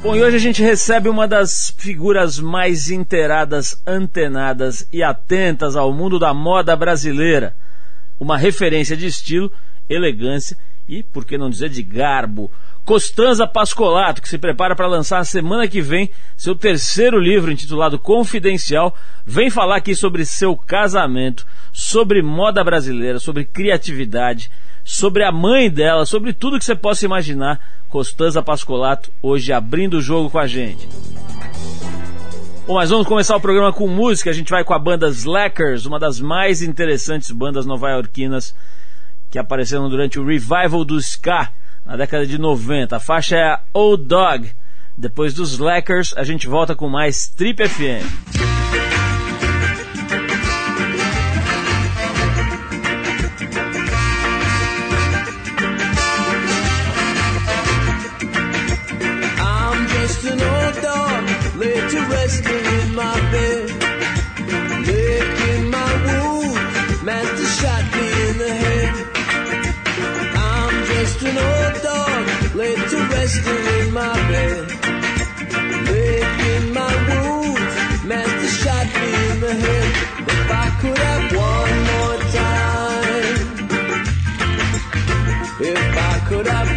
Bom, e hoje a gente recebe uma das figuras mais inteiradas, antenadas e atentas ao mundo da moda brasileira. Uma referência de estilo, elegância e, por que não dizer, de garbo. Costanza Pascolato, que se prepara para lançar na semana que vem seu terceiro livro intitulado Confidencial, vem falar aqui sobre seu casamento, sobre moda brasileira, sobre criatividade, sobre a mãe dela, sobre tudo que você possa imaginar. Costanza Pascolato, hoje abrindo o jogo com a gente. Bom, mas vamos começar o programa com música. A gente vai com a banda Slackers, uma das mais interessantes bandas nova-iorquinas que apareceram durante o revival do ska na década de 90. A faixa é a Old Dog. Depois dos Slackers, a gente volta com mais Trip FM. Could have one more time, if I could have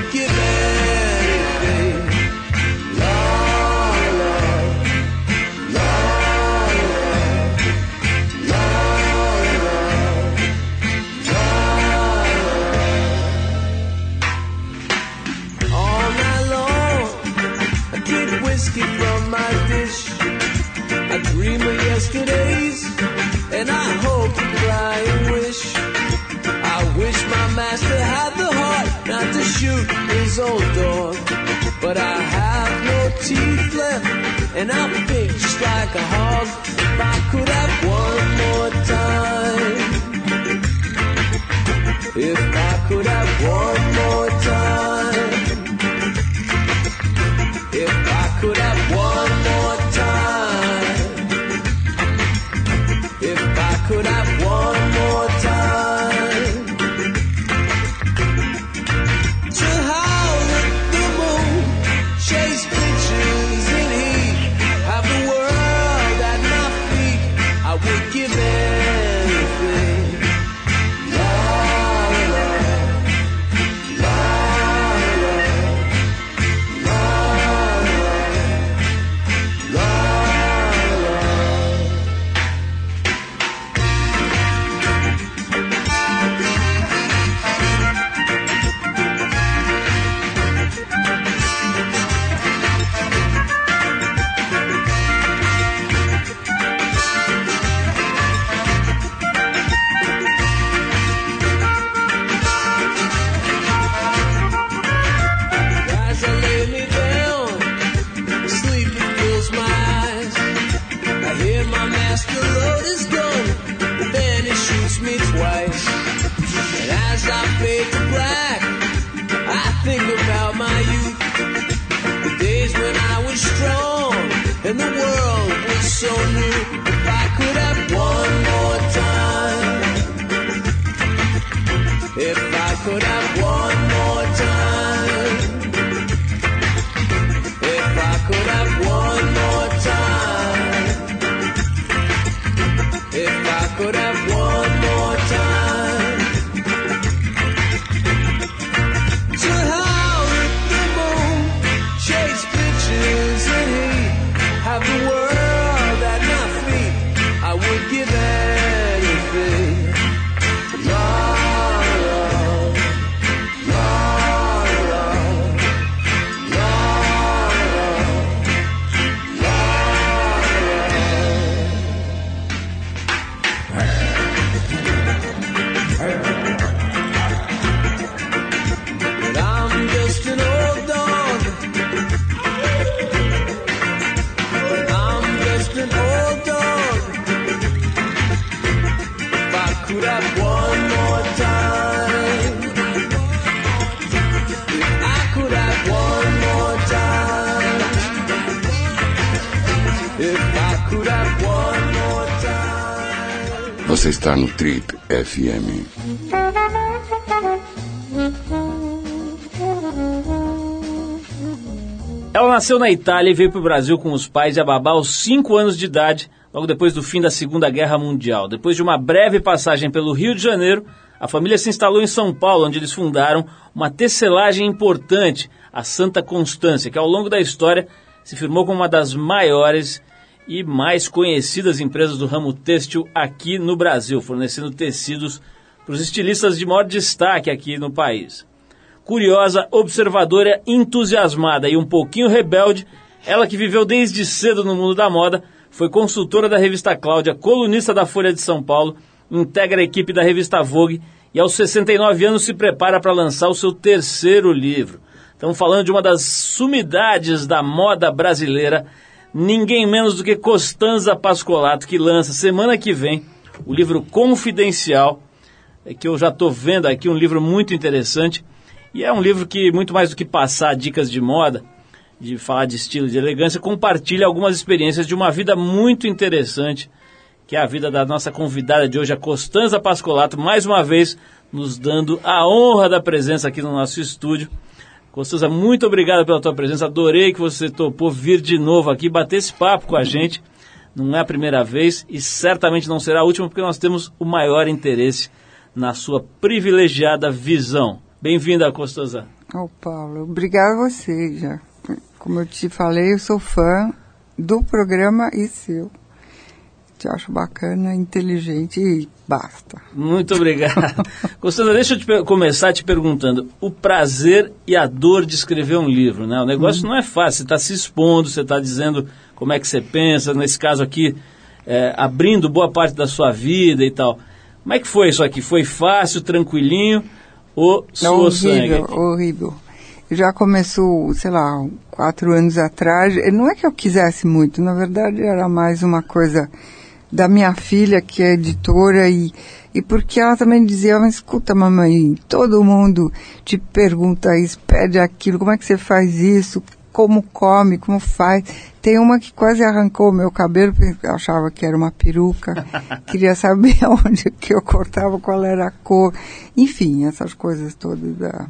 would give and I'm big just like a hog. Você está no Trip FM. Ela nasceu na Itália e veio para o Brasil com os pais e a babá aos 5 anos de idade, logo depois do fim da Segunda Guerra Mundial. Depois de uma breve passagem pelo Rio de Janeiro, a família se instalou em São Paulo, onde eles fundaram uma tecelagem importante, a Santa Constância, que ao longo da história se firmou como uma das maiores e mais conhecidas empresas do ramo têxtil aqui no Brasil, fornecendo tecidos para os estilistas de maior destaque aqui no país curiosa, observadora, entusiasmada e um pouquinho rebelde, ela que viveu desde cedo no mundo da moda, foi consultora da revista Cláudia, colunista da Folha de São Paulo, integra a equipe da revista Vogue e aos 69 anos se prepara para lançar o seu terceiro livro. Estamos falando de uma das sumidades da moda brasileira, ninguém menos do que Costanza Pascolato, que lança semana que vem o livro Confidencial, que eu já estou vendo aqui, um livro muito interessante. E é um livro que, muito mais do que passar dicas de moda, de falar de estilo, de elegância, compartilha algumas experiências de uma vida muito interessante, que é a vida da nossa convidada de hoje, a Costanza Pascolato, mais uma vez nos dando a honra da presença aqui no nosso estúdio. Costanza, muito obrigado pela tua presença, adorei que você topou vir de novo aqui, bater esse papo com a gente. Não é a primeira vez e certamente não será a última, porque nós temos o maior interesse na sua privilegiada visão. Bem-vinda, Costosa. Oh, Paulo, obrigado a você já. Como eu te falei, eu sou fã do programa e seu. Te acho bacana, inteligente e basta. Muito obrigado. Costanza, deixa eu te começar te perguntando. O prazer e a dor de escrever um livro, né? O negócio hum. não é fácil. Você está se expondo, você está dizendo como é que você pensa, nesse caso aqui, é, abrindo boa parte da sua vida e tal. Como é que foi isso aqui? Foi fácil, tranquilinho? o suou horrível, sangue. Horrível. Já começou, sei lá, quatro anos atrás. Não é que eu quisesse muito, na verdade era mais uma coisa da minha filha, que é editora, e, e porque ela também dizia, mas escuta mamãe, todo mundo te pergunta isso, pede aquilo, como é que você faz isso, como come, como faz. Tem uma que quase arrancou o meu cabelo, porque achava que era uma peruca. Queria saber onde que eu cortava, qual era a cor. Enfim, essas coisas todas. Da...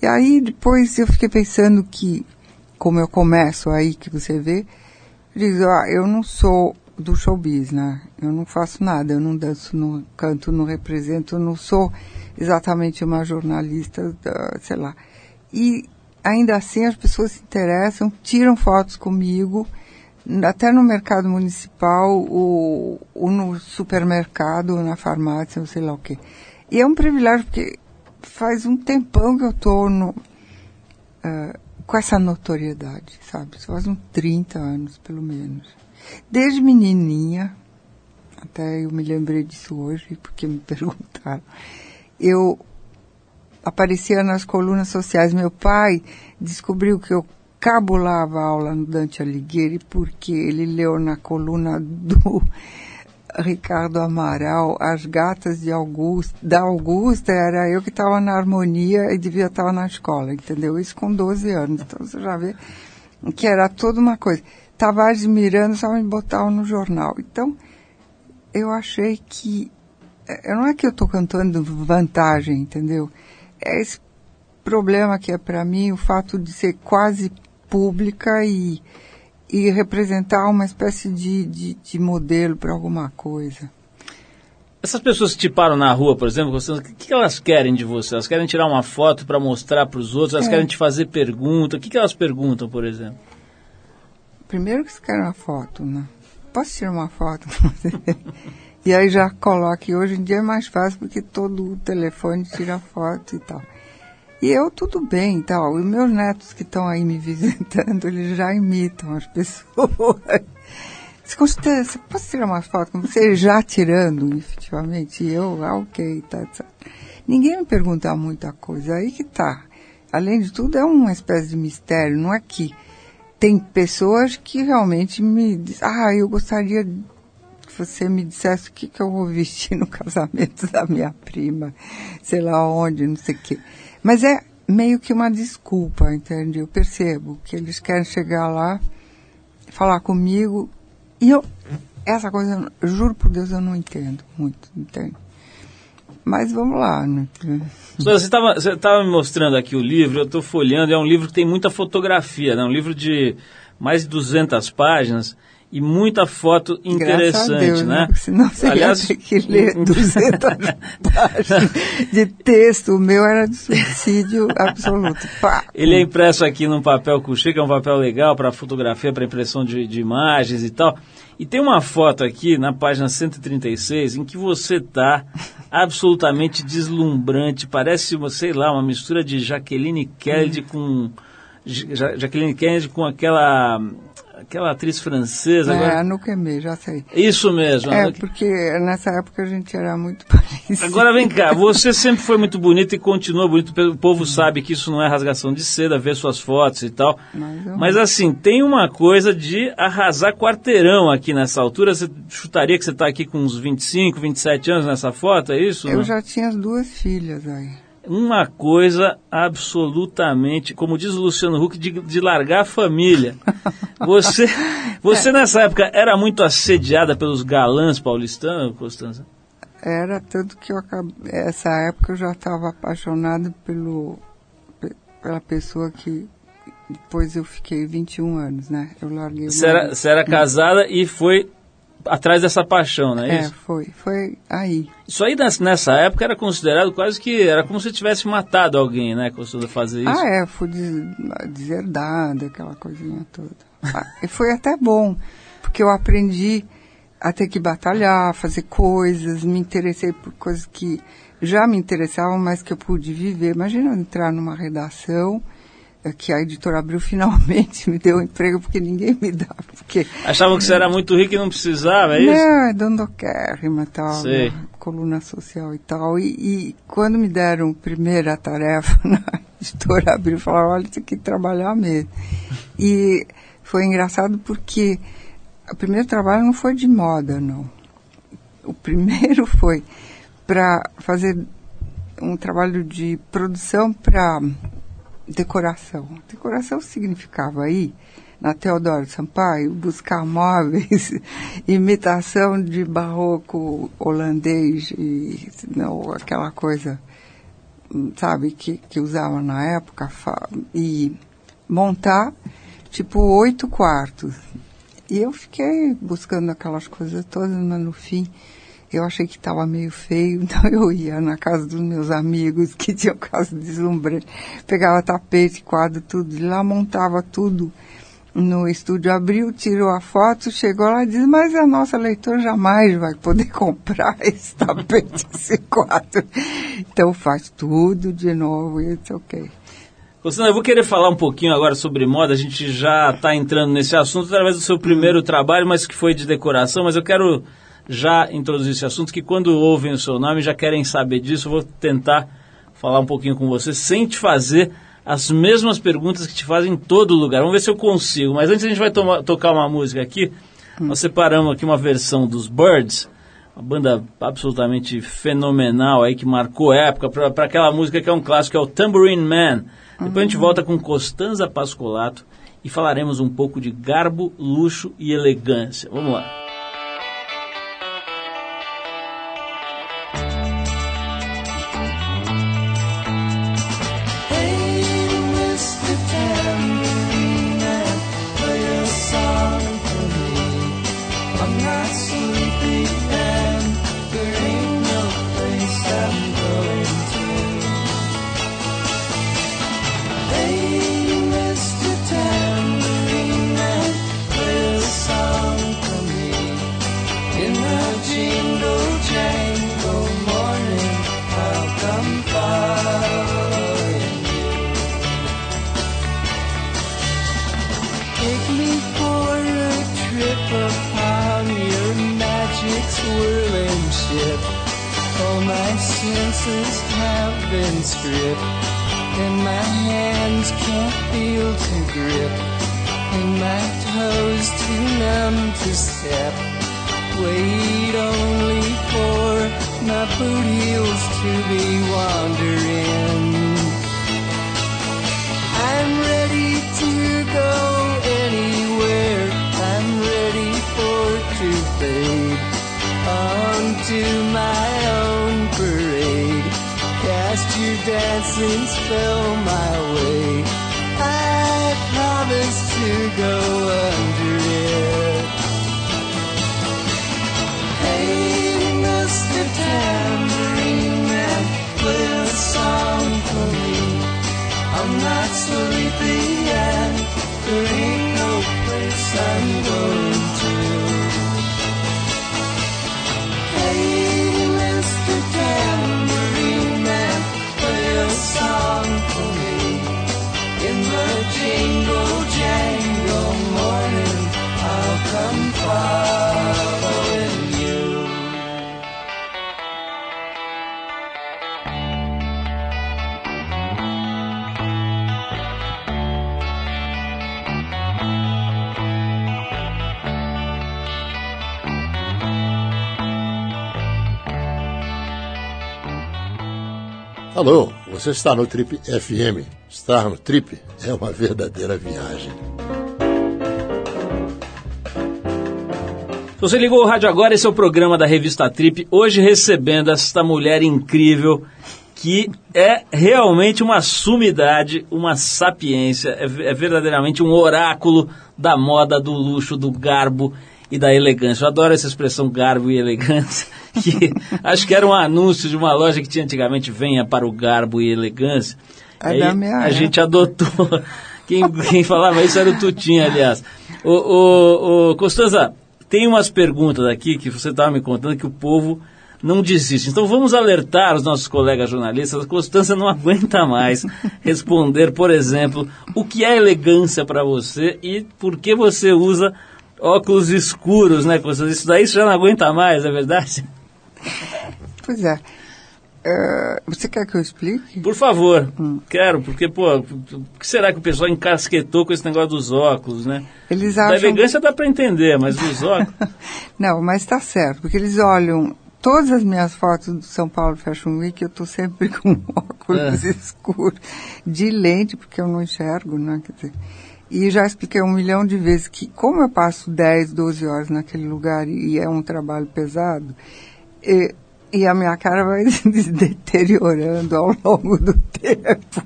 E aí depois eu fiquei pensando que, como eu começo aí, que você vê, digo, ah, eu não sou do showbiz, né? Eu não faço nada, eu não danço, não canto, não represento, não sou exatamente uma jornalista, sei lá. E ainda assim as pessoas se interessam, tiram fotos comigo, até no mercado municipal, ou, ou no supermercado, ou na farmácia, ou sei lá o quê. E é um privilégio, porque faz um tempão que eu estou uh, com essa notoriedade, sabe? Faz uns 30 anos, pelo menos. Desde menininha, até eu me lembrei disso hoje, porque me perguntaram, eu aparecia nas colunas sociais. Meu pai descobriu que eu cabulava a aula no Dante Alighieri porque ele leu na coluna do Ricardo Amaral As Gatas de Augusta. Da Augusta era eu que estava na harmonia e devia estar na escola, entendeu? Isso com 12 anos. Então você já vê que era toda uma coisa. Tavares Miranda só me botavam no jornal. Então, eu achei que. Eh, não é que eu estou cantando vantagem, entendeu? é esse problema que é para mim o fato de ser quase pública e, e representar uma espécie de, de, de modelo para alguma coisa. Essas pessoas que te param na rua, por exemplo, o que elas querem de você? Elas querem tirar uma foto para mostrar para os outros? Elas é. querem te fazer pergunta? O que, que elas perguntam, por exemplo? Primeiro que eles querem uma foto, né? Posso tirar uma foto? E aí já coloque. Hoje em dia é mais fácil porque todo o telefone tira foto e tal. E eu tudo bem e tal. E meus netos que estão aí me visitando, eles já imitam as pessoas. Se você posso tirar uma foto com você já tirando, efetivamente? E eu, ah, ok, tá, tá. Ninguém me pergunta muita coisa, aí que tá. Além de tudo, é uma espécie de mistério, não é que tem pessoas que realmente me dizem, ah, eu gostaria que você me dissesse o que, que eu vou vestir no casamento da minha prima, sei lá onde, não sei o quê. Mas é meio que uma desculpa, entende? Eu percebo que eles querem chegar lá, falar comigo, e eu, essa coisa, juro por Deus, eu não entendo muito, entende? Mas vamos lá, né? Você estava você tava me mostrando aqui o livro, eu estou folheando, é um livro que tem muita fotografia, né? um livro de mais de 200 páginas e muita foto interessante, Deus, né? Porque Senão você Aliás, ia ter que ler 200 páginas de texto. O meu era de suicídio absoluto. Pá. Ele é impresso aqui num papel couché, que é um papel legal para fotografia, para impressão de, de imagens e tal. E tem uma foto aqui na página 136 em que você está absolutamente deslumbrante. Parece, sei lá, uma mistura de Jaqueline Kennedy com. Ja- Jaqueline Kennedy com aquela. Aquela atriz francesa. É, agora- a Nuquemê, já sei. Isso mesmo. É, porque nessa época a gente era muito parecido. Agora vem cá, você sempre foi muito bonita e continua bonito. O povo sabe que isso não é rasgação de seda, vê suas fotos e tal. Mas eu- Mas assim, tem uma coisa de arrasar quarteirão aqui nessa altura. Você chutaria que você está aqui com uns 25, 27 anos nessa foto, é isso? Eu não? já tinha as duas filhas aí. Uma coisa absolutamente, como diz o Luciano Huck, de, de largar a família. Você, você nessa época era muito assediada pelos galãs paulistanos, Constança? Era tanto que eu acabei, essa época eu já estava apaixonado pelo, pe- pela pessoa que depois eu fiquei 21 anos, né? Eu larguei Você era, era casada e foi atrás dessa paixão, não é, É, isso? foi, foi aí. Isso aí nes- nessa época era considerado quase que era como se tivesse matado alguém, né? Costumava fazer isso. Ah, é, fui des- deserdada, aquela coisinha toda. Ah, e foi até bom, porque eu aprendi a ter que batalhar, fazer coisas, me interessei por coisas que já me interessavam, mas que eu pude viver. Imagina eu entrar numa redação que a editora abriu finalmente me deu um emprego porque ninguém me dava, porque Achavam que você era muito rico e não precisava, é isso? não, é dondocérrima e tal, Sei. né, coluna social e tal. E, e quando me deram a primeira tarefa na editora abriu falaram, olha, tem que trabalhar mesmo. E foi engraçado porque o primeiro trabalho não foi de moda, não. O primeiro foi para fazer um trabalho de produção para decoração. Decoração significava aí, na Teodoro Sampaio, buscar móveis, imitação de barroco holandês e não, aquela coisa, sabe, que, que usava na época, e montar tipo oito quartos. E eu fiquei buscando aquelas coisas todas, mas no fim eu achei que estava meio feio, então eu ia na casa dos meus amigos que tinham casa deslumbrante, pegava tapete, quadro, tudo, e lá montava tudo no estúdio, abriu, tirou a foto, chegou lá e disse, mas a nossa leitora jamais vai poder comprar esse tapete, esse quadro. Então faz tudo de novo e it's ok. Constância, eu vou querer falar um pouquinho agora sobre moda. A gente já está entrando nesse assunto através do seu primeiro trabalho, mas que foi de decoração. Mas eu quero já introduzir esse assunto, que quando ouvem o seu nome já querem saber disso. Eu vou tentar falar um pouquinho com você sem te fazer as mesmas perguntas que te fazem em todo lugar. Vamos ver se eu consigo. Mas antes a gente vai tocar uma música aqui. Nós separamos aqui uma versão dos Birds, uma banda absolutamente fenomenal aí que marcou época para aquela música que é um clássico, que é o Tambourine Man. Depois a gente volta com Costanza Pascolato e falaremos um pouco de garbo, luxo e elegância. Vamos lá. blessings fell my way. I promise to go away. Alô, você está no Trip FM. Estar no Trip é uma verdadeira viagem. Você ligou o rádio agora, esse é o programa da revista Trip. Hoje recebendo esta mulher incrível que é realmente uma sumidade, uma sapiência, é, é verdadeiramente um oráculo da moda, do luxo, do garbo e da elegância. Eu adoro essa expressão garbo e elegância, que acho que era um anúncio de uma loja que tinha antigamente venha para o garbo e elegância. É Aí da minha a gente adotou. Quem, quem falava isso era o Tutinha, aliás. Ô, ô, ô, Costanza, tem umas perguntas aqui que você estava me contando que o povo não desiste. Então vamos alertar os nossos colegas jornalistas. A Constância não aguenta mais responder, por exemplo, o que é elegância para você e por que você usa óculos escuros, né? Isso daí você já não aguenta mais, é verdade? Pois é. Eh, você quer que eu explique? Por favor, quero, porque, pô, o que será que o pessoal encasquetou com esse negócio dos óculos, né? Eles Da acham. elegância dá para entender, mas os óculos. Não, mas está certo, porque eles olham todas as minhas fotos do São Paulo Fashion Week, eu estou sempre com óculos É. escuros, de lente, porque eu não enxergo, né? Quer dizer, e já expliquei um milhão de vezes que, como eu passo 10, 12 horas naquele lugar e é um trabalho pesado, e, e a minha cara vai se deteriorando ao longo do tempo.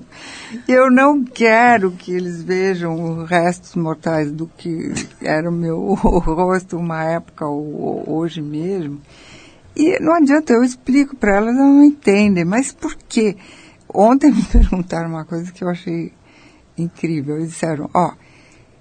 Eu não quero que eles vejam os restos mortais do que era o meu rosto uma época ou hoje mesmo. E não adianta, eu explico para elas, elas não entendem. Mas por quê? Ontem me perguntaram uma coisa que eu achei incrível. Eles disseram, ó,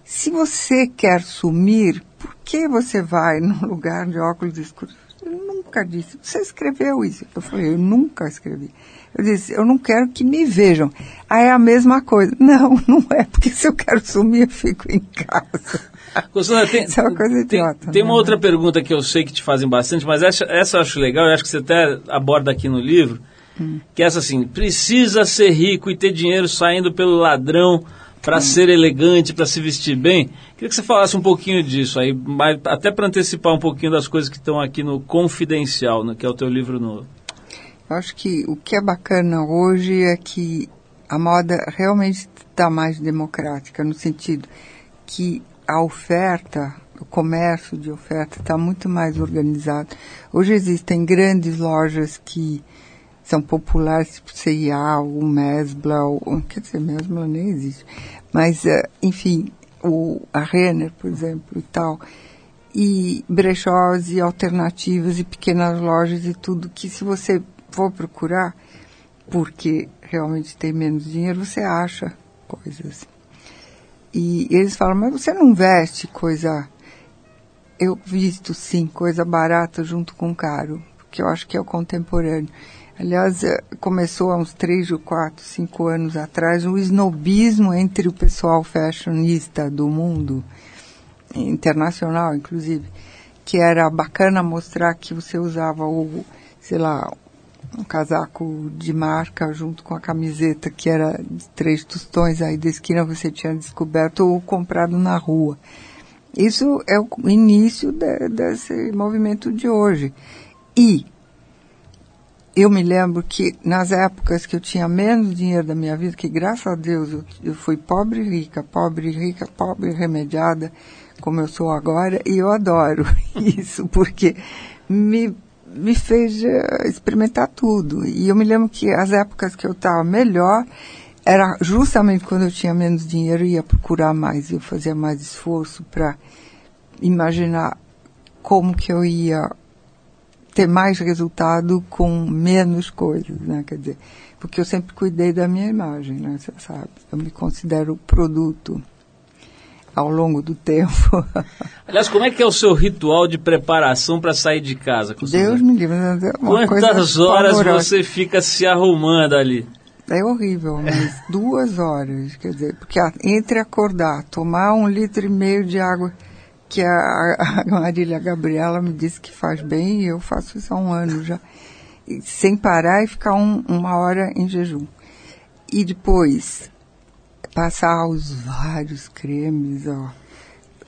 se você quer sumir, por que você vai num lugar de óculos escuros? Eu nunca disse. Você escreveu isso? Eu falei, eu nunca escrevi. Eu disse, eu não quero que me vejam. Aí é a mesma coisa. Não, não é, porque se eu quero sumir, eu fico em casa. Constância, tem, Isso é uma coisa idiota, tem né? uma outra pergunta que eu sei que te fazem bastante, mas essa, essa eu acho legal, eu acho que você até aborda aqui no livro, Hum. que é essa assim, precisa ser rico e ter dinheiro saindo pelo ladrão para ser elegante, para se vestir bem. Queria que você falasse um pouquinho disso aí, até para antecipar um pouquinho das coisas que estão aqui no Confidencial, né, que é o teu livro novo. Eu acho que o que é bacana hoje é que a moda realmente está mais democrática, no sentido que a oferta, o comércio de oferta está muito mais organizado. Hoje existem grandes lojas que são populares, tipo C&A, o Mesbla, o, quer dizer, Mesbla nem existe. Mas, eh, enfim, o, a Renner, por exemplo, e tal e brechós e alternativas e pequenas lojas e tudo que se você for procurar, porque realmente tem menos dinheiro, você acha coisas. E eles falam, mas você não veste coisa. Eu visto sim, coisa barata junto com caro, porque eu acho que é o contemporâneo. Aliás, eh, começou há uns três ou quatro, cinco anos atrás o snobismo entre o pessoal fashionista do mundo internacional, inclusive, que era bacana mostrar que você usava o, sei lá, um casaco de marca junto com a camiseta que era de três tostões aí da esquina você tinha descoberto ou comprado na rua. Isso é o início de, desse movimento de hoje. E eu me lembro que nas épocas que eu tinha menos dinheiro da minha vida, que graças a Deus eu, eu fui pobre e rica, pobre e rica, pobre e remediada, como eu sou agora, e eu adoro isso, porque me, me fez uh, experimentar tudo. E eu me lembro que as épocas que eu estava melhor, era justamente quando eu tinha menos dinheiro, eu ia procurar mais, eu fazia mais esforço para imaginar como que eu ia ter mais resultado com menos coisas, né? Quer dizer, porque eu sempre cuidei da minha imagem, né? Você sabe, eu me considero produto ao longo do tempo. Aliás, como é que é o seu ritual de preparação para sair de casa? Deus me livre. É Quantas horas pavorosa. você fica se arrumando ali? É horrível, mas duas horas, quer dizer, porque entre acordar, tomar um litro e meio de água que a, Marília Gabriela me disse que faz bem e eu faço isso há um ano já. E, sem parar e ficar um, uma hora em jejum. E depois passar os vários cremes, ó.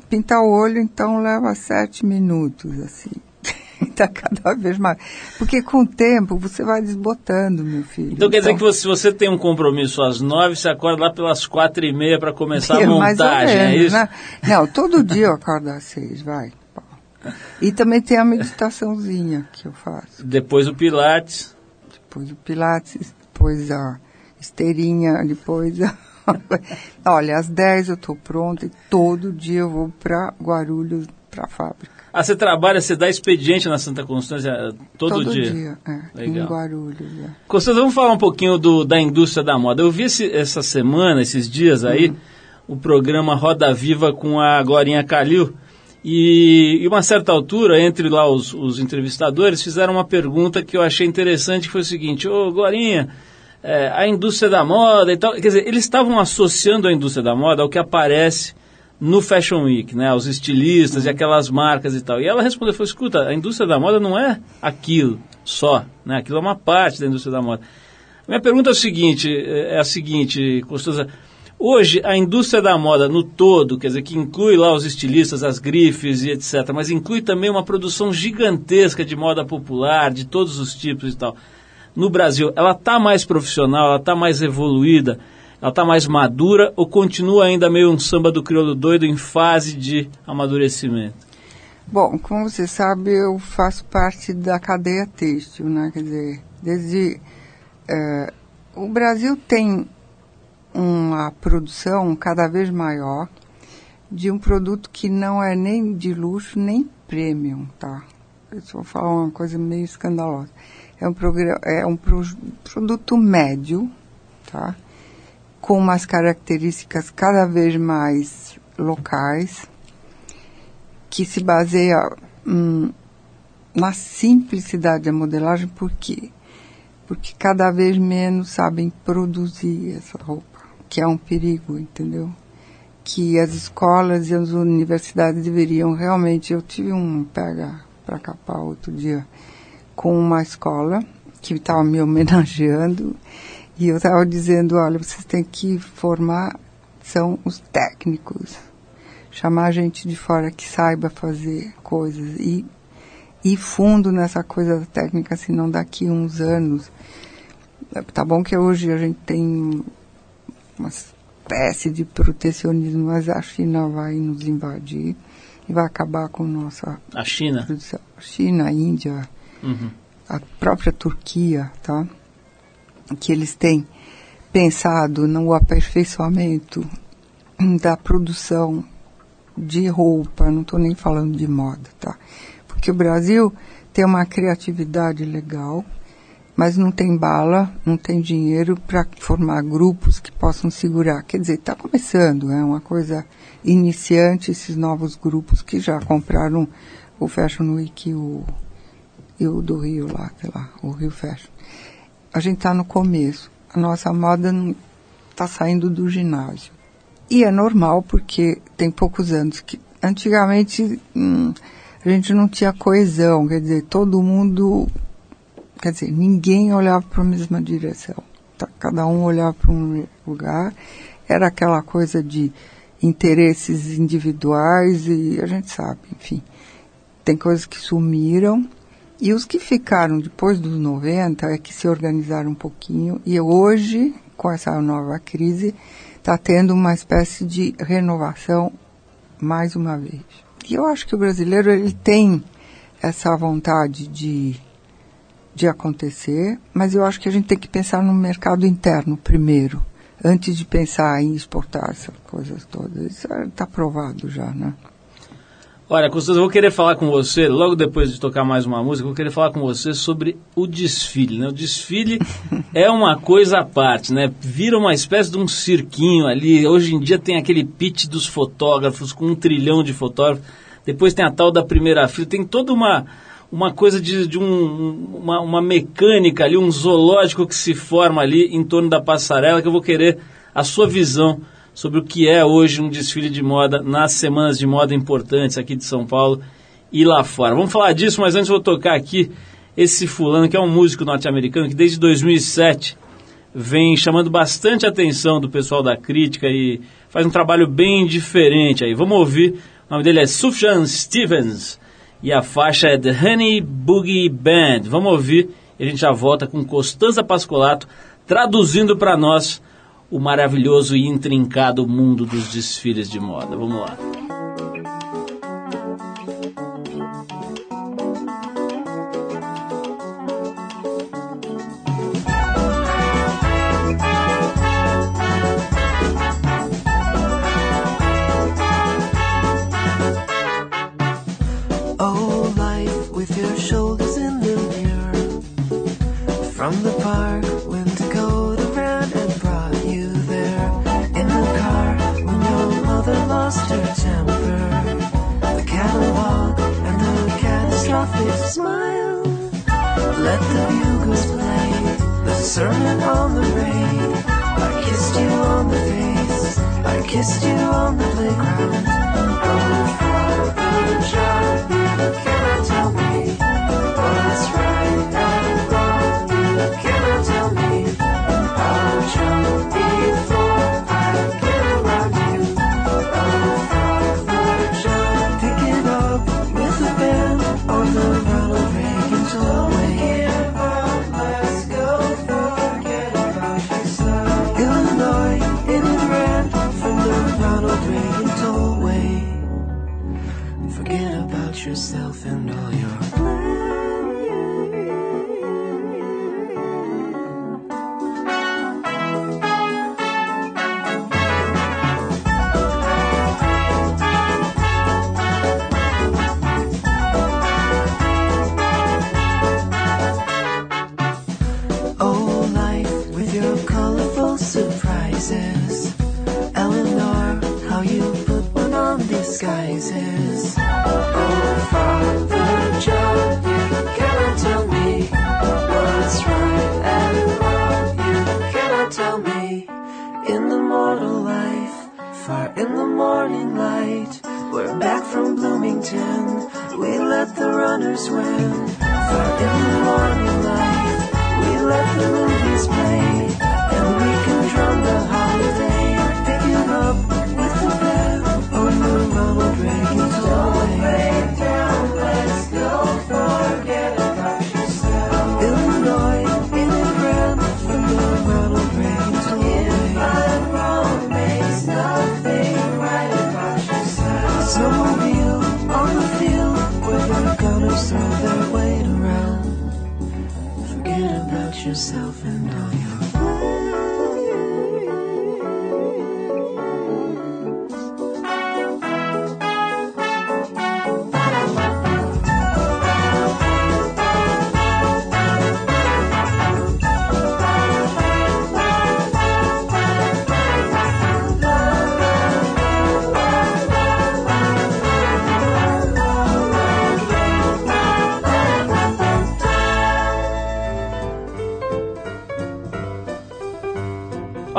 Pintar o olho, então, leva sete minutos, assim. Está cada vez mais. Porque com o tempo você vai desbotando, meu filho. Então, quer dizer então que se você tem um compromisso às nove, você acorda lá pelas quatro e meia para começar a montagem, é menos, é isso? Né? Não, todo dia eu acordo às seis, vai. E também tem a meditaçãozinha que eu faço. Depois o Pilates. Depois o Pilates, depois a esteirinha, depois a... Olha, às dez eu estou pronta e todo dia eu vou para Guarulhos, para a fábrica. Ah, você trabalha, você dá expediente na Santa Constância todo, todo dia? Todo dia, é. Legal. Em Guarulhos, é. Constância, vamos falar um pouquinho do, da indústria da moda. Eu vi esse, essa semana, esses dias aí, hum. o programa Roda Viva com a Glorinha Calil. E, em uma certa altura, entre lá os, os, entrevistadores, fizeram uma pergunta que eu achei interessante, que foi o seguinte, ô Glorinha, é, a indústria da moda e tal, quer dizer, eles estavam associando a indústria da moda ao que aparece no Fashion Week, né, os estilistas uhum. e aquelas marcas e tal. E ela respondeu, falou, escuta, a indústria da moda não é aquilo só, né, aquilo é uma parte da indústria da moda. Minha pergunta é, o seguinte, é a seguinte, Costosa, hoje a indústria da moda no todo, quer dizer, que inclui lá os estilistas, as grifes e etc., mas inclui também uma produção gigantesca de moda popular, de todos os tipos e tal. No Brasil, ela está mais profissional, ela está mais evoluída, ela está mais madura ou continua ainda meio um samba do crioulo doido em fase de amadurecimento? Bom, como você sabe, eu faço parte da cadeia têxtil, né? Quer dizer, desde... É, o Brasil tem uma produção cada vez maior de um produto que não é nem de luxo nem premium, tá? Eu vou falar uma coisa meio escandalosa. É um, é um pro produto médio, tá? Com umas características cada vez mais locais, que se baseia hum, na simplicidade da modelagem, por quê? Porque cada vez menos sabem produzir essa roupa, que é um perigo, entendeu? Que as escolas e as universidades deveriam realmente. Eu tive um pega para capar outro dia com uma escola que estava me homenageando e eu estava dizendo, olha, vocês têm que formar, são os técnicos. Chamar gente de fora que saiba fazer coisas. E ir fundo nessa coisa da técnica, senão daqui uns anos. Tá bom que hoje a gente tem uma espécie de protecionismo, mas a China vai nos invadir e vai acabar com nossa a China produção. China, a Índia, uhum. a própria Turquia, tá? Que eles têm pensado no aperfeiçoamento da produção de roupa, não estou nem falando de moda, tá? Porque o Brasil tem uma criatividade legal, mas não tem bala, não tem dinheiro para formar grupos que possam segurar. Quer dizer, está começando, é uma coisa iniciante esses novos grupos que já compraram o Fashion Week e o, e o do Rio lá, sei lá, o Rio Fashion a gente está no começo. A nossa moda está saindo do ginásio. E é normal porque tem poucos anos que antigamente hum, a gente não tinha coesão, quer dizer, todo mundo, quer dizer, ninguém olhava para a mesma direção. Tá, cada um olhava para um lugar. Era aquela coisa de interesses individuais e a gente sabe, enfim. Tem coisas que sumiram e os que ficaram depois dos 90 é que se organizaram um pouquinho e hoje, com essa nova crise, está tendo uma espécie de renovação mais uma vez. E eu acho que o brasileiro ele tem essa vontade de, de acontecer, mas eu acho que a gente tem que pensar no mercado interno primeiro, antes de pensar em exportar essas coisas todas. Isso está provado já, né? Olha, Constância, eu vou querer falar com você, logo depois de tocar mais uma música, eu vou querer falar com você sobre o desfile. Né? O desfile é uma coisa à parte, né? Vira uma espécie de um cirquinho ali. Hoje em dia tem aquele pitch dos fotógrafos, com um trilhão de fotógrafos. Depois tem a tal da primeira fila. Tem toda uma, uma coisa de, de um, uma, uma mecânica ali, um zoológico que se forma ali em torno da passarela, que eu vou querer a sua visão sobre o que é hoje um desfile de moda nas semanas de moda importantes aqui de São Paulo e lá fora. Vamos falar disso, mas antes vou tocar aqui esse fulano que é um músico norte-americano que desde 2007 vem chamando bastante atenção do pessoal da crítica e faz um trabalho bem diferente aí. Vamos ouvir. O nome dele é Sufjan Stevens e a faixa é The Honey Boogie Band. Vamos ouvir e a gente já volta com Costanza Pascolato traduzindo para nós o maravilhoso e intrincado mundo dos desfiles de moda. Vamos lá. Life with your shoulders in the mirror. From the lost her temper. The catalog and the catastrophic smile. Let the bugles play the sermon on the rain. I kissed you on the face. I kissed you on the playground.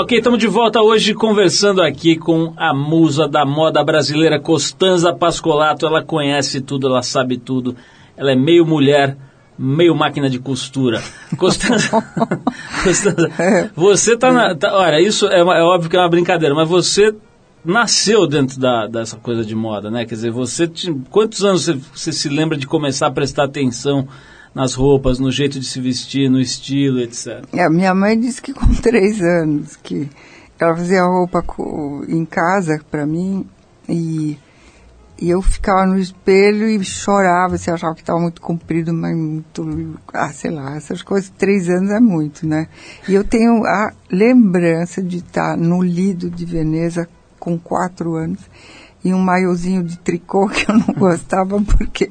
Ok, estamos de volta hoje conversando aqui com a musa da moda brasileira, Costanza Pascolato. Ela conhece tudo, ela sabe tudo. Ela é meio mulher, meio máquina de costura. Costanza, Costanza você tá na. Tá, olha, isso é, é óbvio que é uma brincadeira, mas você nasceu dentro da, dessa coisa de moda, né? Quer dizer, você quantos anos você, você, se lembra de começar a prestar atenção nas roupas, no jeito de se vestir, no estilo, etc. É, minha mãe disse que com três anos que ela fazia roupa em casa para mim e, e eu ficava no espelho e chorava se achava que estava muito comprido, mas muito, ah, sei lá, essas coisas, três anos é muito, né? E eu tenho a lembrança de estar no Lido de Veneza com quatro anos e um maiozinho de tricô que eu não gostava porque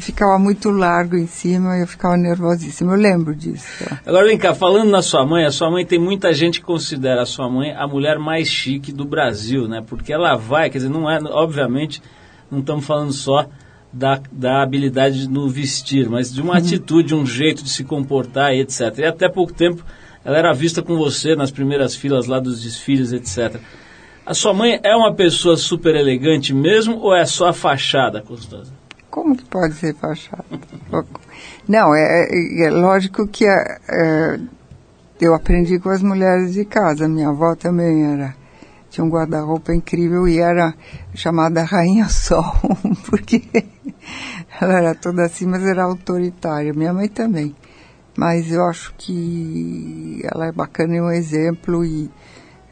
ficava muito largo em cima e eu ficava nervosíssima. Eu lembro disso. Agora vem cá, falando na sua mãe, a sua mãe tem muita gente que considera a sua mãe a mulher mais chique do Brasil, né? Porque ela vai, quer dizer, não é, obviamente, não estamos falando só da, da habilidade no vestir, mas de uma uhum. atitude, um jeito de se comportar e etc. E até pouco tempo ela era vista com você nas primeiras filas lá dos desfiles, etc. A sua mãe é uma pessoa super elegante mesmo ou é só a fachada, Constança? Como que pode ser fachada? Não, é, é, é lógico que é, eu aprendi com as mulheres de casa. Minha avó também era tinha um guarda-roupa incrível e era chamada Rainha Sol, porque ela era toda assim, mas era autoritária. Minha mãe também. Mas eu acho que ela é bacana e um exemplo e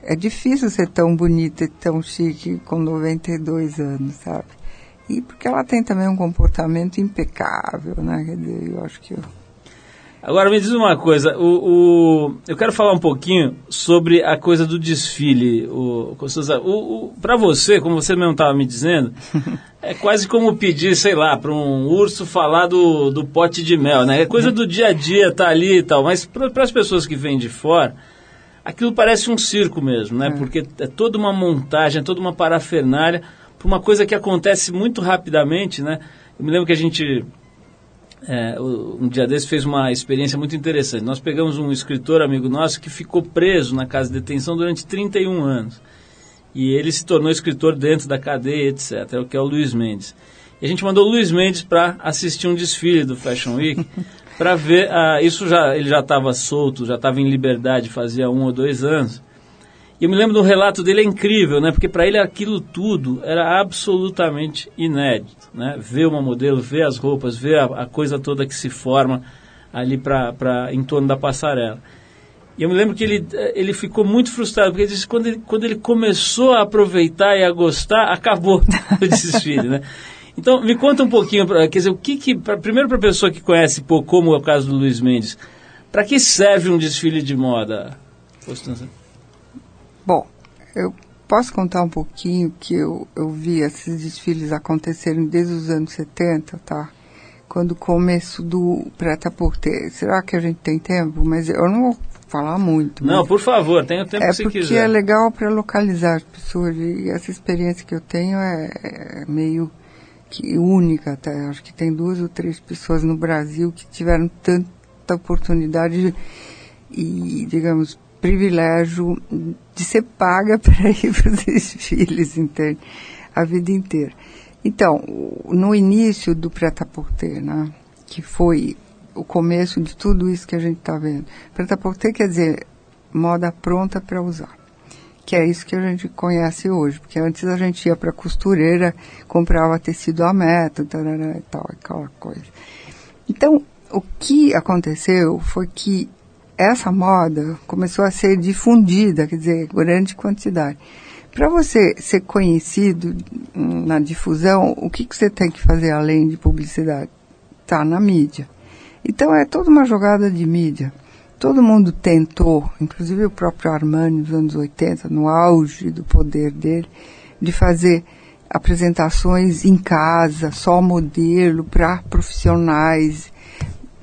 é difícil ser tão bonita e tão chique com 92 anos, sabe? E porque ela tem também um comportamento impecável, né? Quer dizer, eu acho que eu... Agora me diz uma coisa, o, o, eu quero falar um pouquinho sobre a coisa do desfile. O, o, o para você, como você mesmo estava me dizendo, é quase como pedir, sei lá, para um urso falar do, do pote de mel, né? É coisa do dia a dia, tá ali e tal. Mas para as pessoas que vêm de fora, aquilo parece um circo mesmo, né? É. Porque é toda uma montagem, é toda uma parafernália para uma coisa que acontece muito rapidamente, né? Eu me lembro que a gente, é, um dia desse, fez uma experiência muito interessante. Nós pegamos um escritor amigo nosso que ficou preso na casa de detenção durante 31 anos. E ele se tornou escritor dentro da cadeia, etc. É o que é o Luiz Mendes. E a gente mandou o Luiz Mendes para assistir um desfile do Fashion Week, para ver. Ah, isso já ele já estava solto, já estava em liberdade fazia um ou dois anos. Eu me lembro do relato dele, é incrível, né? Porque para ele aquilo tudo era absolutamente inédito, né? Ver uma modelo, ver as roupas, ver a, a coisa toda que se forma ali pra, em torno da passarela. E eu me lembro que ele, ele ficou muito frustrado, porque ele disse que quando ele, quando ele começou a aproveitar e a gostar, acabou o desfile, né? Então, me conta um pouquinho, quer dizer, o que que, pra, primeiro para a pessoa que conhece pouco, como é o caso do Luiz Mendes, para que serve um desfile de moda, Constança? Bom, eu posso contar um pouquinho que eu, eu vi esses desfiles acontecerem desde os anos 70, tá? Quando o começo do preta porter. Será que a gente tem tempo? Mas eu não vou falar muito. Não, por favor, tenha o tempo é que você quiser. É porque é legal para localizar as pessoas e essa experiência que eu tenho é, é meio que única até. Acho que tem duas ou três pessoas no Brasil que tiveram tanta oportunidade e, digamos, privilégio de ser paga para ir para os desfiles? A vida inteira. Então, no início do prêt-à-porter, né, que foi o começo de tudo isso que a gente está vendo. Prêt-à-porter quer dizer moda pronta para usar. Que é isso que a gente conhece hoje, porque antes a gente ia para a costureira, comprava tecido a tarará, e tal, aquela coisa. Então, o que aconteceu foi que essa moda começou a ser difundida, quer dizer, grande quantidade. Para você ser conhecido na difusão, o que, que você tem que fazer além de publicidade? Tá na mídia. Então é toda uma jogada de mídia. Todo mundo tentou, inclusive o próprio Armani nos anos 80, no auge do poder dele, de fazer apresentações em casa, só modelo, para profissionais.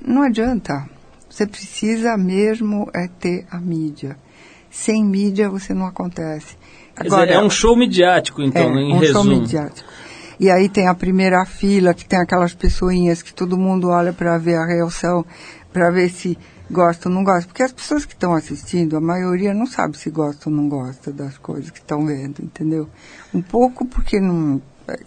Não adianta. Você precisa mesmo é ter a mídia. Sem mídia você não acontece. Agora, dizer, é um show midiático, então, é, em um resumo. show midiático. E aí tem a primeira fila, que tem aquelas pessoinhas que todo mundo olha para ver a reação, para ver se gosta ou não gosta. Porque as pessoas que estão assistindo, a maioria não sabe se gosta ou não gosta das coisas que estão vendo, entendeu? Um pouco porque não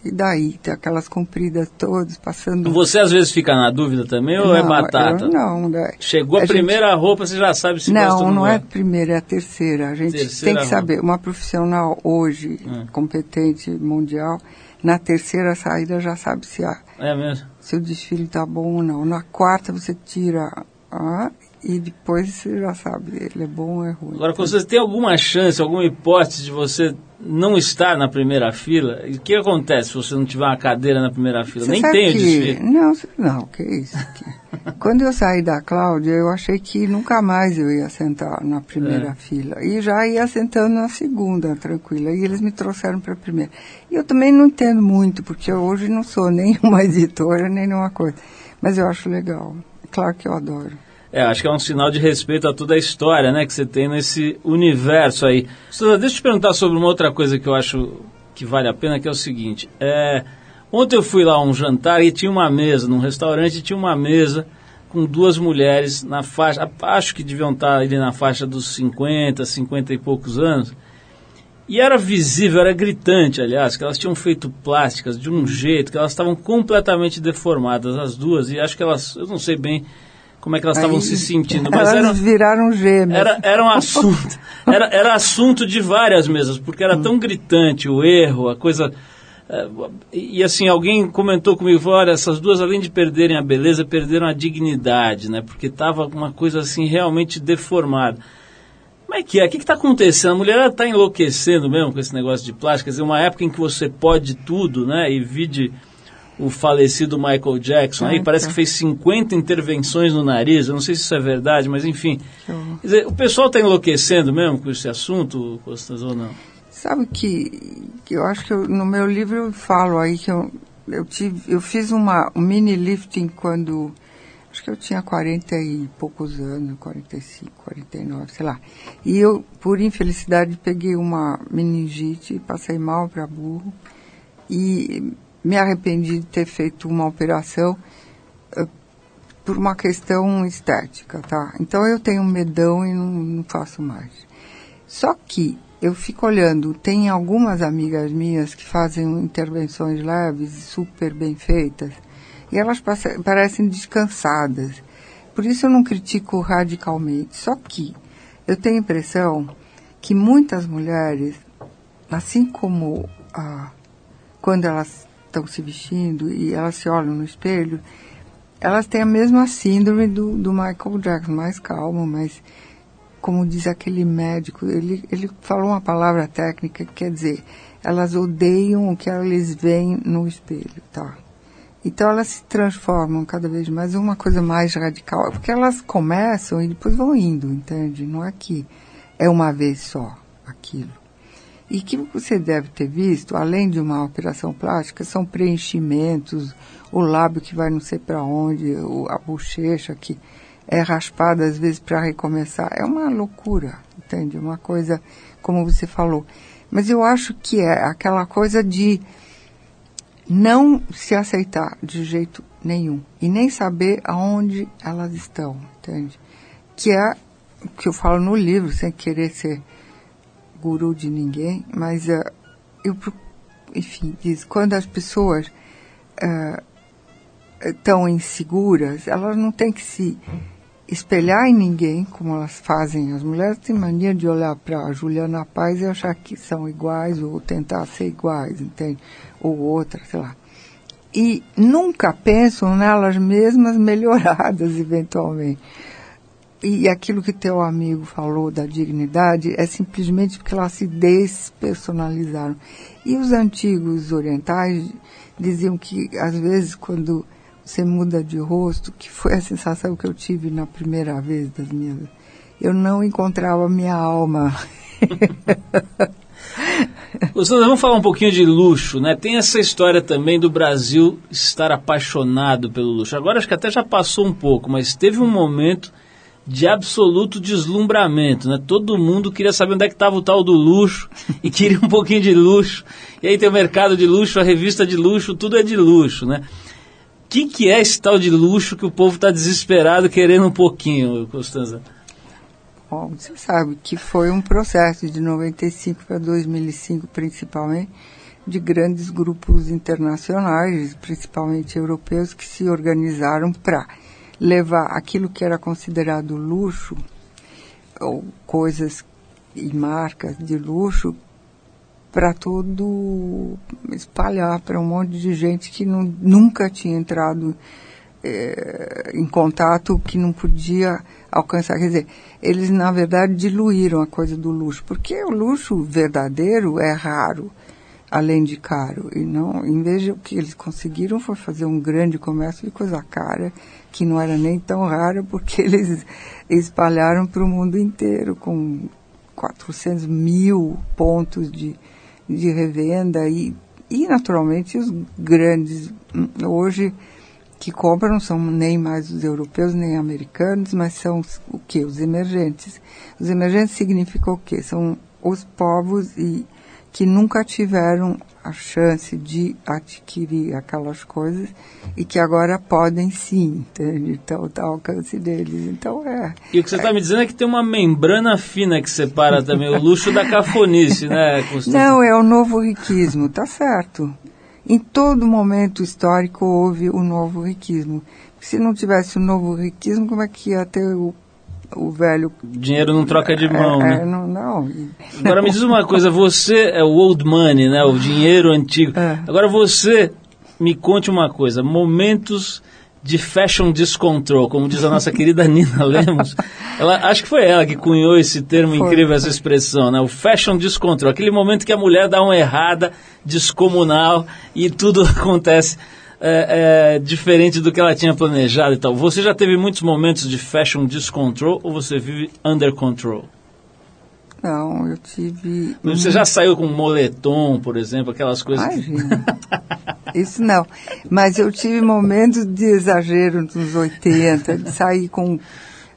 E daí, tem aquelas compridas todas, passando... Você às vezes fica na dúvida também ou é Não, batata? eu não, né? Chegou a, A gente- primeira roupa, você já sabe se gosta ou Não, não não é a gosta. primeira, é a terceira. A gente Terceira tem que saber, uma profissional hoje, Hum. competente mundial, na terceira saída já sabe se, a, É se o desfile está bom ou não. Na quarta você tira a e depois você já sabe, ele é bom ou é ruim. Agora, quando você tem alguma chance, alguma hipótese de você não estar na primeira fila, o que acontece se você não tiver uma cadeira na primeira fila? Você Nem tem o que- desfile. Não, não, que isso. Quando eu saí da Cláudia, eu achei que nunca mais eu ia sentar na primeira É. fila. E já ia sentando na segunda, tranquila. E eles me trouxeram para a primeira. E eu também não entendo muito, porque eu hoje não sou nem uma editora, nem nenhuma coisa. Mas eu acho legal. Claro que eu adoro. É, acho que é um sinal de respeito a toda a história, né, que você tem nesse universo aí. Deixa eu te perguntar sobre uma outra coisa que eu acho que vale a pena, que é o seguinte. É, ontem eu fui lá a um jantar e tinha uma mesa, num restaurante tinha uma mesa com duas mulheres na faixa, acho que deviam estar ali na faixa dos 50, 50 e poucos anos. E era visível, era gritante, aliás, que elas tinham feito plásticas de um jeito que elas estavam completamente deformadas, as duas, e acho que elas, eu não sei bem como é que elas estavam se sentindo, mas elas era, viraram gêmeas. era, era um assunto, era, era assunto de várias mesas, porque era tão gritante o erro, a coisa. eh, E assim, alguém comentou comigo, olha, essas duas, além de perderem a beleza, perderam a dignidade, né? Porque tava uma coisa assim realmente deformada. Como é que é? O que está acontecendo? A mulher está enlouquecendo mesmo com esse negócio de plástico. Quer dizer, uma época em que você pode tudo, né? E vide o falecido Michael Jackson aí, parece tá. que fez 50 intervenções no nariz. Eu não sei se isso é verdade, mas enfim. Dizer, o pessoal está enlouquecendo mesmo com esse assunto, Costas, ou não? Sabe que, que eu acho que eu- no meu livro eu falo aí que eu, eu, tive, eu fiz uma, um mini lifting quando, acho que eu tinha 40 e poucos anos, 45, 49, sei lá. E eu, por infelicidade, peguei uma meningite, passei mal para burro e me arrependi de ter feito uma operação eh, por uma questão estética, tá? Então eu tenho medão e não, não faço mais. Só que eu fico olhando, tem algumas amigas minhas que fazem intervenções leves, super bem feitas, e elas parecem descansadas. Por isso eu não critico radicalmente. Só que eu tenho a impressão que muitas mulheres, assim como ah, quando elas estão se vestindo e elas se olham no espelho, elas têm a mesma síndrome do, do Michael Jackson, mais calmo, mais como diz aquele médico, ele, ele falou uma palavra técnica que quer dizer, elas odeiam o que elas veem no espelho, tá? Então elas se transformam cada vez mais uma coisa mais radical, porque elas começam e depois vão indo, entende? Não é que é uma vez só aquilo. E que você deve ter visto, além de uma operação plástica, são preenchimentos, o lábio que vai não sei para onde, a bochecha que é raspada às vezes para recomeçar. É uma loucura, entende? Uma coisa, como você falou. Mas eu acho que é aquela coisa de não se aceitar de jeito nenhum e nem saber aonde elas estão, entende? Que é o que eu falo no livro, sem querer ser guru de ninguém, mas eh, eu, enfim, diz, quando as pessoas eh, estão inseguras, elas não têm que se espelhar em ninguém, como elas fazem. As mulheres têm mania de olhar para a Juliana Paz e achar que são iguais, ou tentar ser iguais, entende? Ou outra, sei lá. E nunca pensam nelas mesmas melhoradas, eventualmente. E aquilo que teu amigo falou da dignidade é simplesmente porque elas se despersonalizaram. E os antigos orientais diziam que, às vezes, quando você muda de rosto, que foi a sensação que eu tive na primeira vez das minhas. Eu não encontrava minha alma. Sandra, vamos falar um pouquinho de luxo, né? Tem essa história também do Brasil estar apaixonado pelo luxo. Agora acho que até já passou um pouco, mas teve um momento de absoluto deslumbramento, né? Todo mundo queria saber onde é que estava o tal do luxo e queria um pouquinho de luxo. E aí tem o mercado de luxo, a revista de luxo, tudo é de luxo, né? O que, que é esse tal de luxo que o povo está desesperado querendo um pouquinho, Constanza? Bom, você sabe que foi um processo de 95 para 2005, principalmente, de grandes grupos internacionais, principalmente europeus, que se organizaram para levar aquilo que era considerado luxo, ou coisas e marcas de luxo, para todo espalhar para um monte de gente que não, nunca tinha entrado eh, em contato, que não podia alcançar. Quer dizer, eles na verdade diluíram a coisa do luxo, porque o luxo verdadeiro é raro, além de caro. E não, em vez de o que eles conseguiram foi fazer um grande comércio de coisa cara, que não era nem tão rara, porque eles espalharam para o mundo inteiro com 400 mil pontos de, de revenda e, e naturalmente os grandes hoje que compram são nem mais os europeus nem americanos, mas são os, o que? Os emergentes. Os emergentes significam o quê? São os povos e que nunca tiveram a chance de adquirir aquelas coisas e que agora podem sim, entende? Então está ao alcance deles. Então é. E o que você está é, me dizendo é que tem uma membrana fina que separa também o luxo da cafonice, né, Constância? Não, é o novo riquismo, tá certo. Em todo momento histórico houve o novo riquismo. Se não tivesse o novo riquismo, como é que ia ter o, o velho. Dinheiro não troca de mão, é, né? É, não, não. Agora me diz uma coisa, você é o old money, né? O dinheiro antigo. É. Agora você me conte uma coisa, momentos de fashion discontrol, como diz a nossa querida Nina Lemos. Ela, acho que foi ela que cunhou esse termo Foi. incrível, essa expressão, né? O fashion discontrol, aquele momento que a mulher dá uma errada descomunal e tudo acontece é, é, diferente do que ela tinha planejado e tal. Você já teve muitos momentos de fashion discontrol ou você vive under control? Não, eu tive. Você já saiu com moletom, por exemplo, aquelas coisas. que- Imagina. Isso não. Mas eu tive momentos de exagero nos 80, de sair com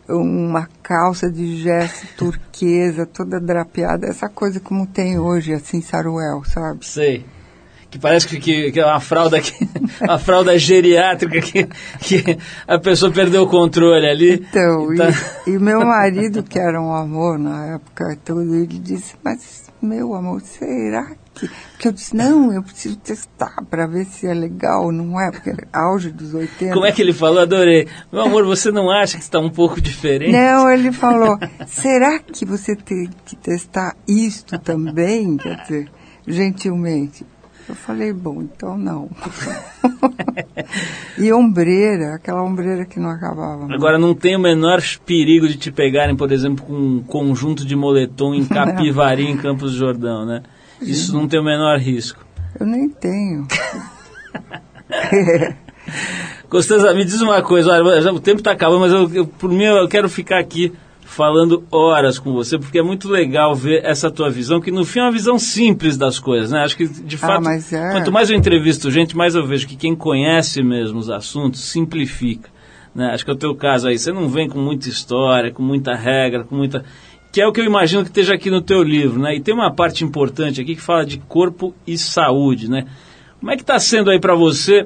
uma calça de gesso turquesa, toda drapeada, essa coisa como tem hoje, assim, saruel, sabe? Sei. Que parece que, que, que é uma fralda, que, uma fralda geriátrica que, que a pessoa perdeu o controle ali. Então, Tá. e, e meu marido, que era um amor na época, todo, ele disse, mas meu amor, será que... Porque eu disse, não, eu preciso testar para ver se é legal, não é? Porque era auge dos 80. Como é que ele falou? Adorei. Meu amor, você não acha que está um pouco diferente? Não, ele falou, será que você tem que testar isto também? Quer dizer, gentilmente. Eu falei, bom, então não. e ombreira, aquela ombreira que não acabava. Agora, não tem o menor perigo de te pegarem, por exemplo, com um conjunto de moletom em Capivari, em Campos do Jordão, né? Isso não tem o menor risco. Eu nem tenho. Costanza, me diz uma coisa, olha, o tempo está acabando, mas eu, eu, por mim eu quero ficar aqui falando horas com você, porque é muito legal ver essa tua visão, que no fim é uma visão simples das coisas, né? Acho que, de fato, mas é. quanto mais eu entrevisto gente, mais eu vejo que quem conhece mesmo os assuntos simplifica. Né? Acho que é o teu caso aí, você não vem com muita história, com muita regra, com muita... Que é o que eu imagino que esteja aqui no teu livro, né? E tem uma parte importante aqui que fala de corpo e saúde, né? Como é que está sendo aí para você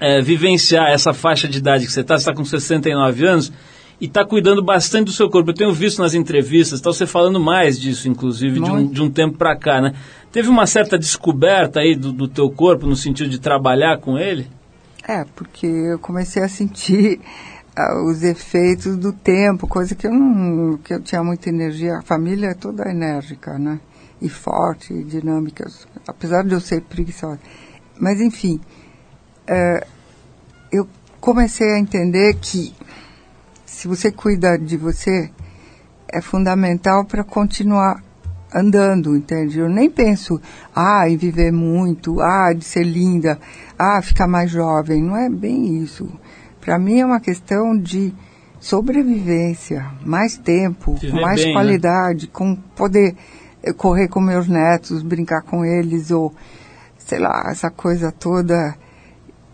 é, vivenciar essa faixa de idade que você está, você está com 69 anos e está cuidando bastante do seu corpo. Eu tenho visto nas entrevistas, está você falando mais disso, inclusive, de um, de um tempo para cá, né? Teve uma certa descoberta aí do, do teu corpo no sentido de trabalhar com ele? É, porque eu comecei a sentir ah, os efeitos do tempo, coisa que eu não, que eu tinha muita energia. A família é toda enérgica, né? E forte, e dinâmica, apesar de eu ser preguiçosa. Mas enfim, eh, eu comecei a entender que se você cuida de você, é fundamental para continuar andando, entende? Eu nem penso, ah, em viver muito, ah, de ser linda, ah, ficar mais jovem. Não é bem isso. Para mim é uma questão de sobrevivência, mais tempo, com mais bem, né? qualidade, com poder eh, correr com meus netos, brincar com eles, ou sei lá, essa coisa toda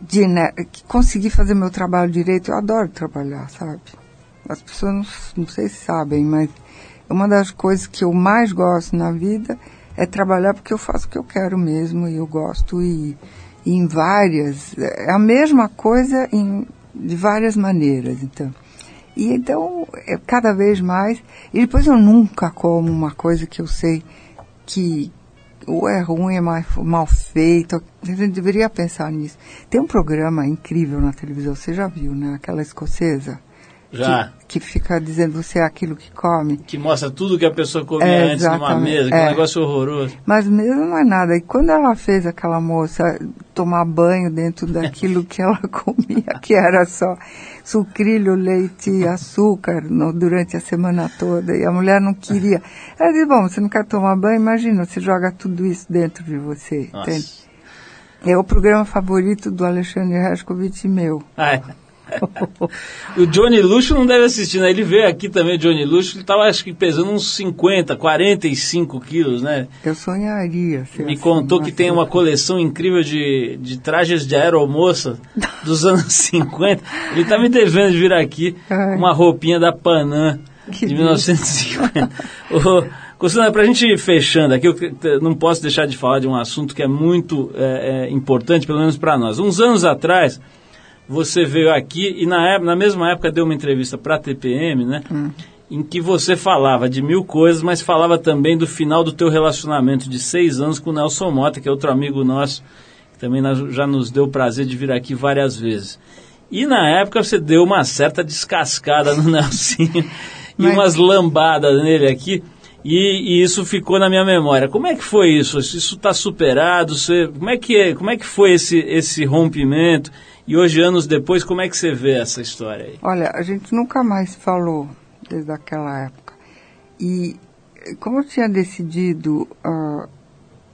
de né, conseguir fazer meu trabalho direito. Eu adoro trabalhar, sabe? As pessoas não, não sei se sabem, mas uma das coisas que eu mais gosto na vida é trabalhar porque eu faço o que eu quero mesmo e eu gosto e, e em várias é a mesma coisa em de várias maneiras então e então é cada vez mais e depois eu nunca como uma coisa que eu sei que ou é ruim, é mal, mal feito. A gente deveria pensar nisso. Tem um programa incrível na televisão, você já viu, né? Aquela escocesa. Já. Que, que fica dizendo você é aquilo que come. Que mostra tudo que a pessoa comia É, antes numa mesa, que é um é. negócio horroroso. Mas mesmo não é nada. E quando ela fez aquela moça tomar banho dentro daquilo que ela comia, que era só sucrilho, leite e açúcar no- durante a semana toda, e a mulher não queria. Ela disse, bom, você não quer tomar banho? Imagina, você joga tudo isso dentro de você. Nossa. entende? É o programa favorito do Alexandre Rescovitch e meu. Ah, é. o Johnny Luxo não deve assistir, né? Ele veio aqui também, o Johnny Luxo, ele estava acho que pesando uns 50, 45 quilos, né? Eu sonharia. Me assim, contou que tem uma coleção incrível de, de trajes de aeromoça dos anos 50. Ele tá me devendo de vir aqui Ai. uma roupinha da Panam Que de lindo. 1950. Ô, Costana, para a gente ir fechando aqui, eu não posso deixar de falar de um assunto que é muito é, é, importante, pelo menos para nós. Uns anos atrás, você veio aqui e na, época- na mesma época deu uma entrevista para a TPM, né? Em que você falava de mil coisas, mas falava também do final do teu relacionamento de seis anos com o Nelson Mota, que é outro amigo nosso, que também já nos deu o prazer de vir aqui várias vezes. E na época você deu uma certa descascada no Nelsinho e Mas- umas lambadas nele aqui. E, e isso ficou na minha memória. Como é que foi isso? Isso está superado? Você, como, é que é, como é que foi esse, esse rompimento? E hoje, anos depois, como é que você vê essa história aí? Olha, a gente nunca mais falou desde aquela época. E como eu tinha decidido ah,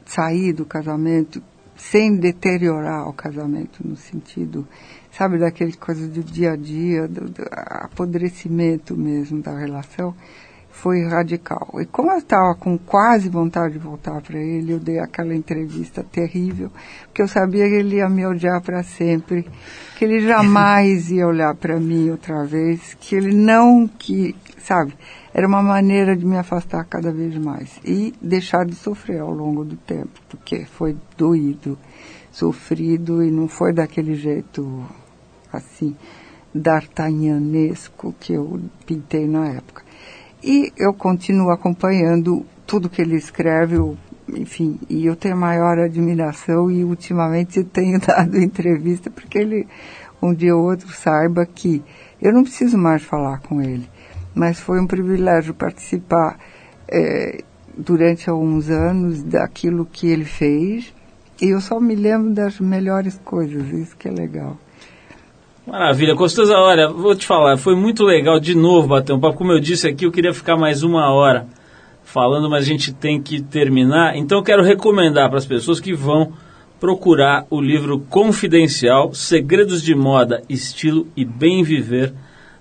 sair do casamento sem deteriorar o casamento, no sentido, sabe, daquele coisa do dia a dia, do, do apodrecimento mesmo da relação, foi radical. E como eu estava com quase vontade de voltar para ele, eu dei aquela entrevista terrível, porque eu sabia que ele ia me odiar para sempre, que ele jamais ia olhar para mim outra vez, que ele não que, sabe, era uma maneira de me afastar cada vez mais e deixar de sofrer ao longo do tempo, porque foi doído, sofrido e não foi daquele jeito assim d'artagnanesco que eu pintei na época. E eu continuo acompanhando tudo que ele escreve, enfim, e eu tenho a maior admiração e ultimamente tenho dado entrevista porque ele, um dia ou outro, saiba que eu não preciso mais falar com ele, mas foi um privilégio participar eh, durante alguns anos daquilo que ele fez e eu só me lembro das melhores coisas, isso que é legal. Maravilha, Costosa, olha, vou te falar, foi muito legal de novo bater um papo. Como eu disse aqui, eu queria ficar mais uma hora falando, mas a gente tem que terminar. Então eu quero recomendar para as pessoas que vão procurar o livro Confidencial, Segredos de Moda, Estilo e Bem Viver,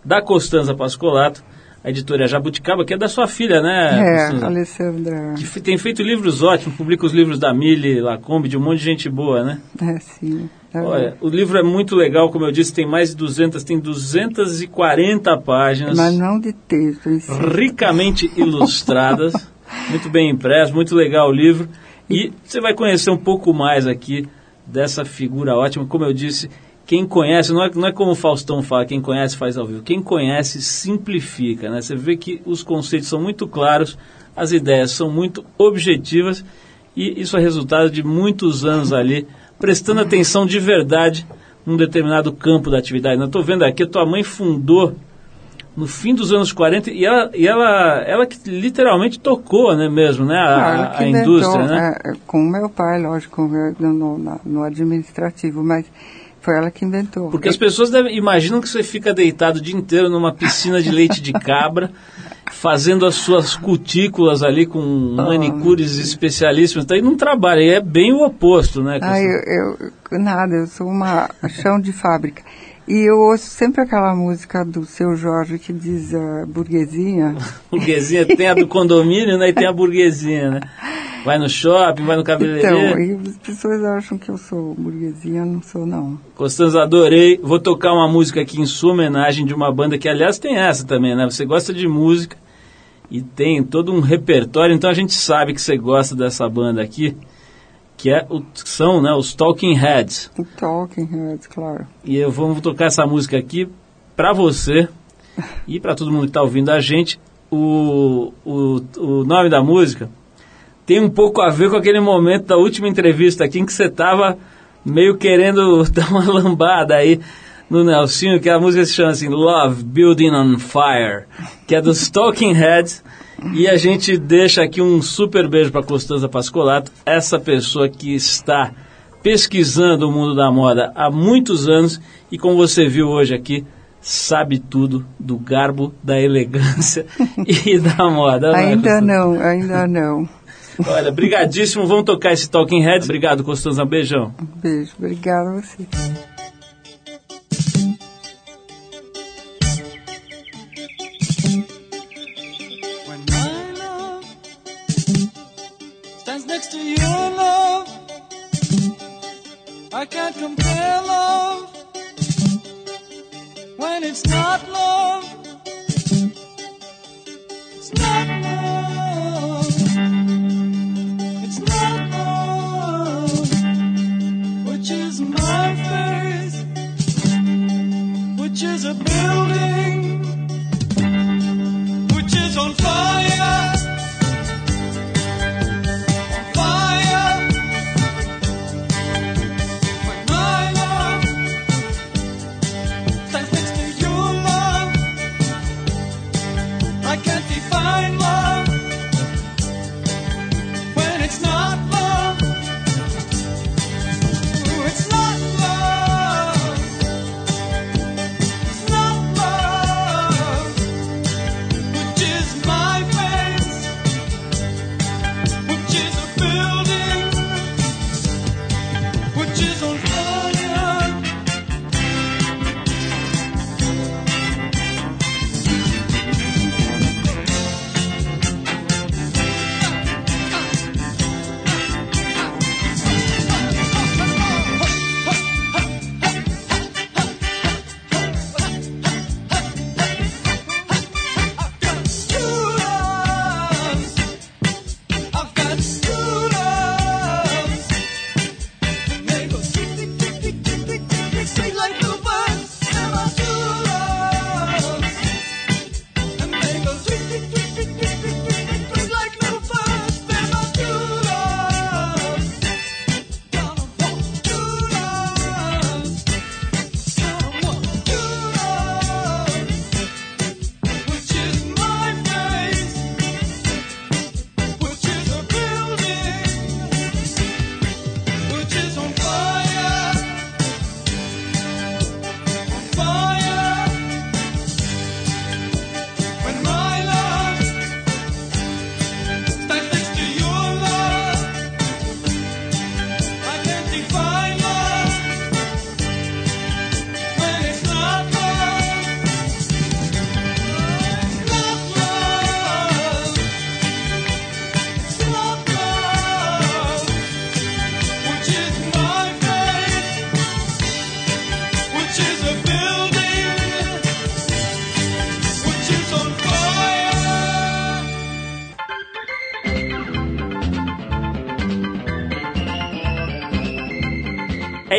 da Costanza Pascolato, a editora Jabuticaba, que é da sua filha, né, É, Costanza? Alessandra, Que tem feito livros ótimos, publica os livros da Mili, Lacombe, de um monte de gente boa, né? é sim. É. Olha, o livro é muito legal, como eu disse, tem mais de 200, tem 240 páginas, Mas não de texto ricamente ilustradas, muito bem impresso, muito legal o livro. E você vai conhecer um pouco mais aqui dessa figura ótima. Como eu disse, quem conhece, não é, não é como o Faustão fala, quem conhece faz ao vivo. Quem conhece simplifica, né? Você vê que os conceitos são muito claros, as ideias são muito objetivas e isso é resultado de muitos anos ali prestando atenção de verdade num determinado campo da atividade. Eu estou vendo aqui, a tua mãe fundou no fim dos anos 40 e ela, e ela, ela que literalmente tocou, né, mesmo, né, a, Ah, a indústria, né? é, é, com o meu pai, lógico, no, no, no administrativo, mas foi ela que inventou. Porque as pessoas devem, imaginam que você fica deitado o dia inteiro numa piscina de leite de cabra, fazendo as suas cutículas ali com manicures especialíssimas, então, e não trabalha, e é bem o oposto, né? Ah, eu, eu- nada, eu sou uma chão de fábrica. E eu ouço sempre aquela música do seu Jorge que diz ah, burguesinha. Burguesinha tem a do condomínio, né? E tem a burguesinha, né? Vai no shopping, vai no Então, cabeleireiro. e as pessoas acham que eu sou burguesinha, não sou não. Costanza, adorei. Vou tocar uma música aqui em sua homenagem de uma banda que, aliás, tem essa também, né? Você gosta de música e tem todo um repertório, então a gente sabe que você gosta dessa banda aqui, que é o, são né, os Talking Heads. O Talking Heads, claro. E eu vou tocar essa música aqui pra você e pra todo mundo que tá ouvindo a gente. O, o, o nome da música tem um pouco a ver com aquele momento da última entrevista aqui em que você estava meio querendo dar uma lambada aí no Nelsinho, que a música se chama assim Love Building on Fire, que é dos Talking Heads. E a gente deixa aqui um super beijo para Costanza Pascolato, essa pessoa que está pesquisando o mundo da moda há muitos anos e como você viu hoje aqui, sabe tudo do garbo, da elegância e da moda. ainda não, ainda não. Olha, brigadíssimo. Vamos tocar esse Talking Heads. Obrigado, Costanza. Um beijão. Um beijo. Obrigada a você. I can't compare love when it's not love.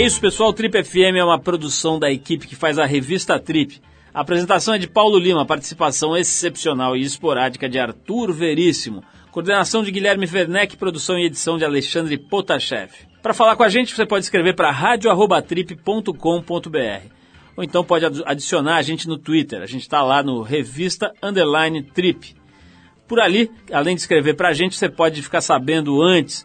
Isso, pessoal. Trip FM é uma produção da equipe que faz a revista Trip. A apresentação é de Paulo Lima, participação excepcional e esporádica de Arthur Veríssimo, coordenação de Guilherme Werneck, produção e edição de Alexandre Potashev. Para falar com a gente, você pode escrever para radio@trip.com.br ou então pode adi- adicionar a gente no Twitter. A gente está lá no Revista Underline Trip. Por ali, além de escrever para a gente, você pode ficar sabendo antes